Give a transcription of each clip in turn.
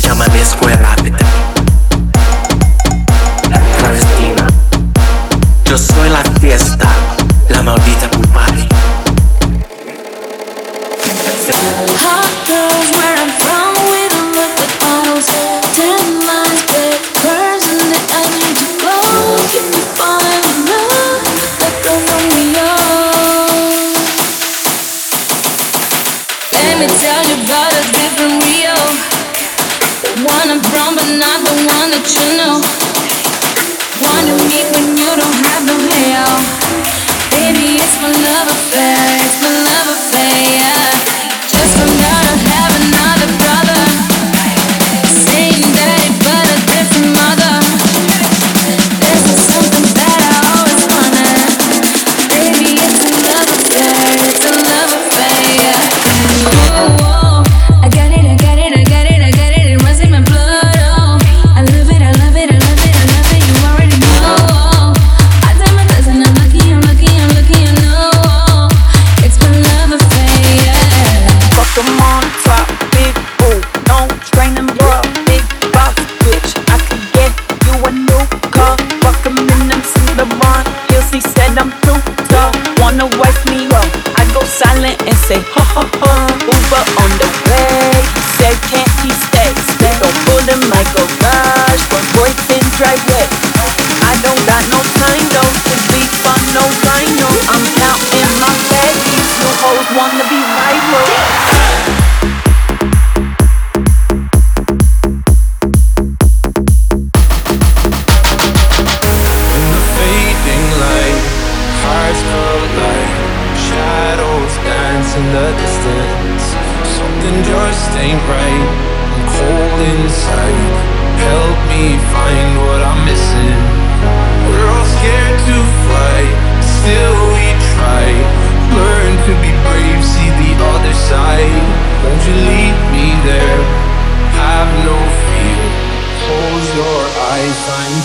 llama a la escuela. wanna let you know. Wanna me.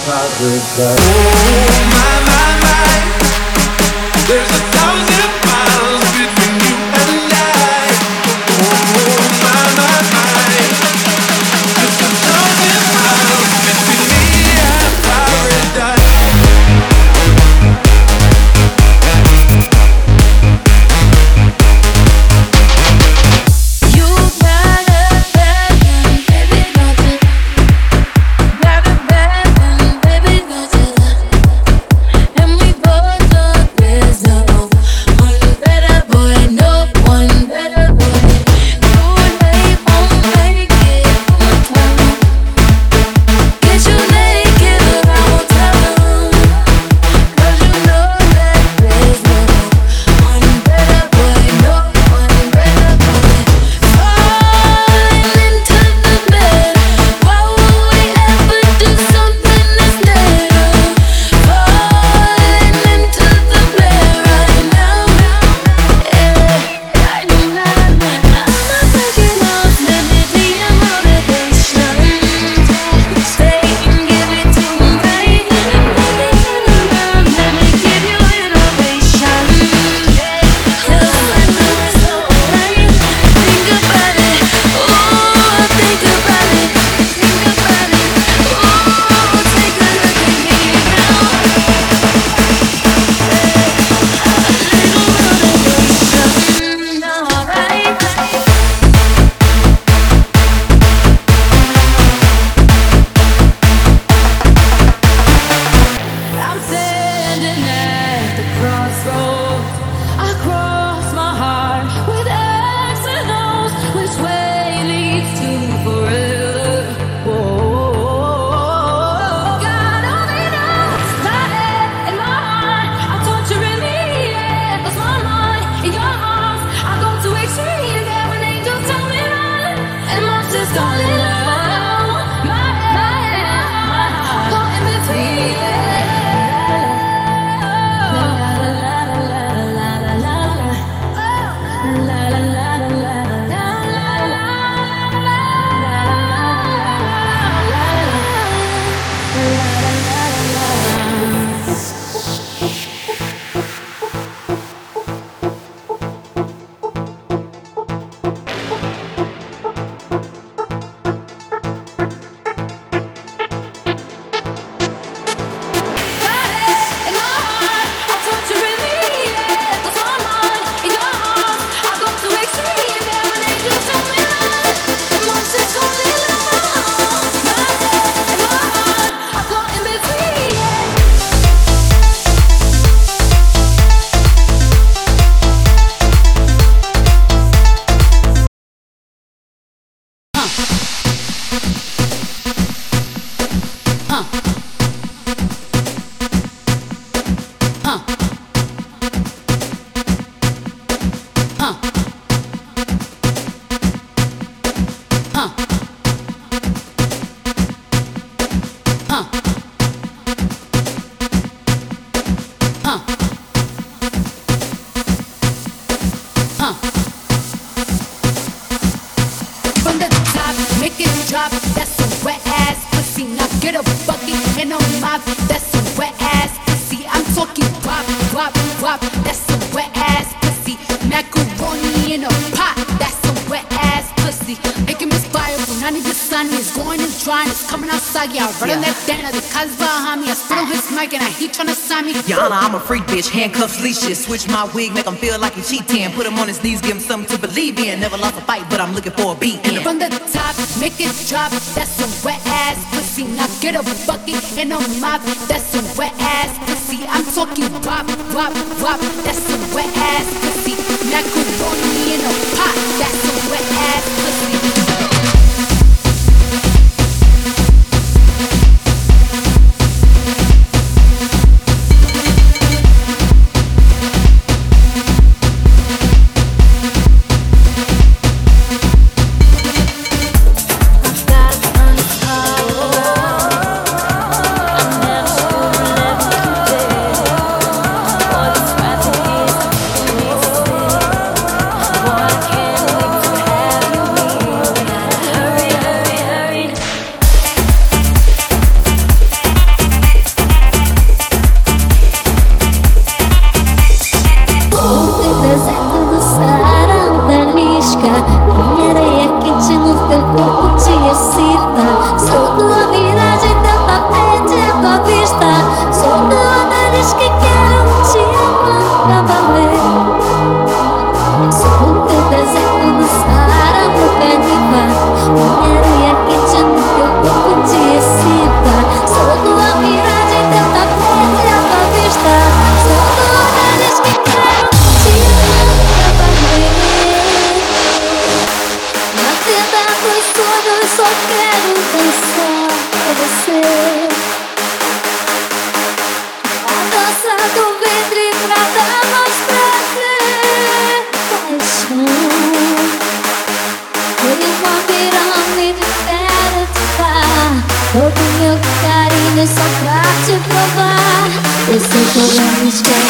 paradise. Oh my my my, there's a thousand. Pussy. Now get a bucket and It's coming outside. Yeah, I run on that dana. The cuz behind me. I spit on his mic and I heat trying to sign me. Honor, I'm a freak bitch, handcuffs, leashes. Switch my wig, make him feel like he cheating. Put him on his knees, give him something to believe in. Never lost a fight, but I'm looking for a beat. in. From the top, make it drop. That's a wet ass pussy. Now get a bucket and a mop. That's a wet ass pussy. I'm talking wop, wop, wop. That's a wet ass pussy. Macaroni in a pot. That's a Todo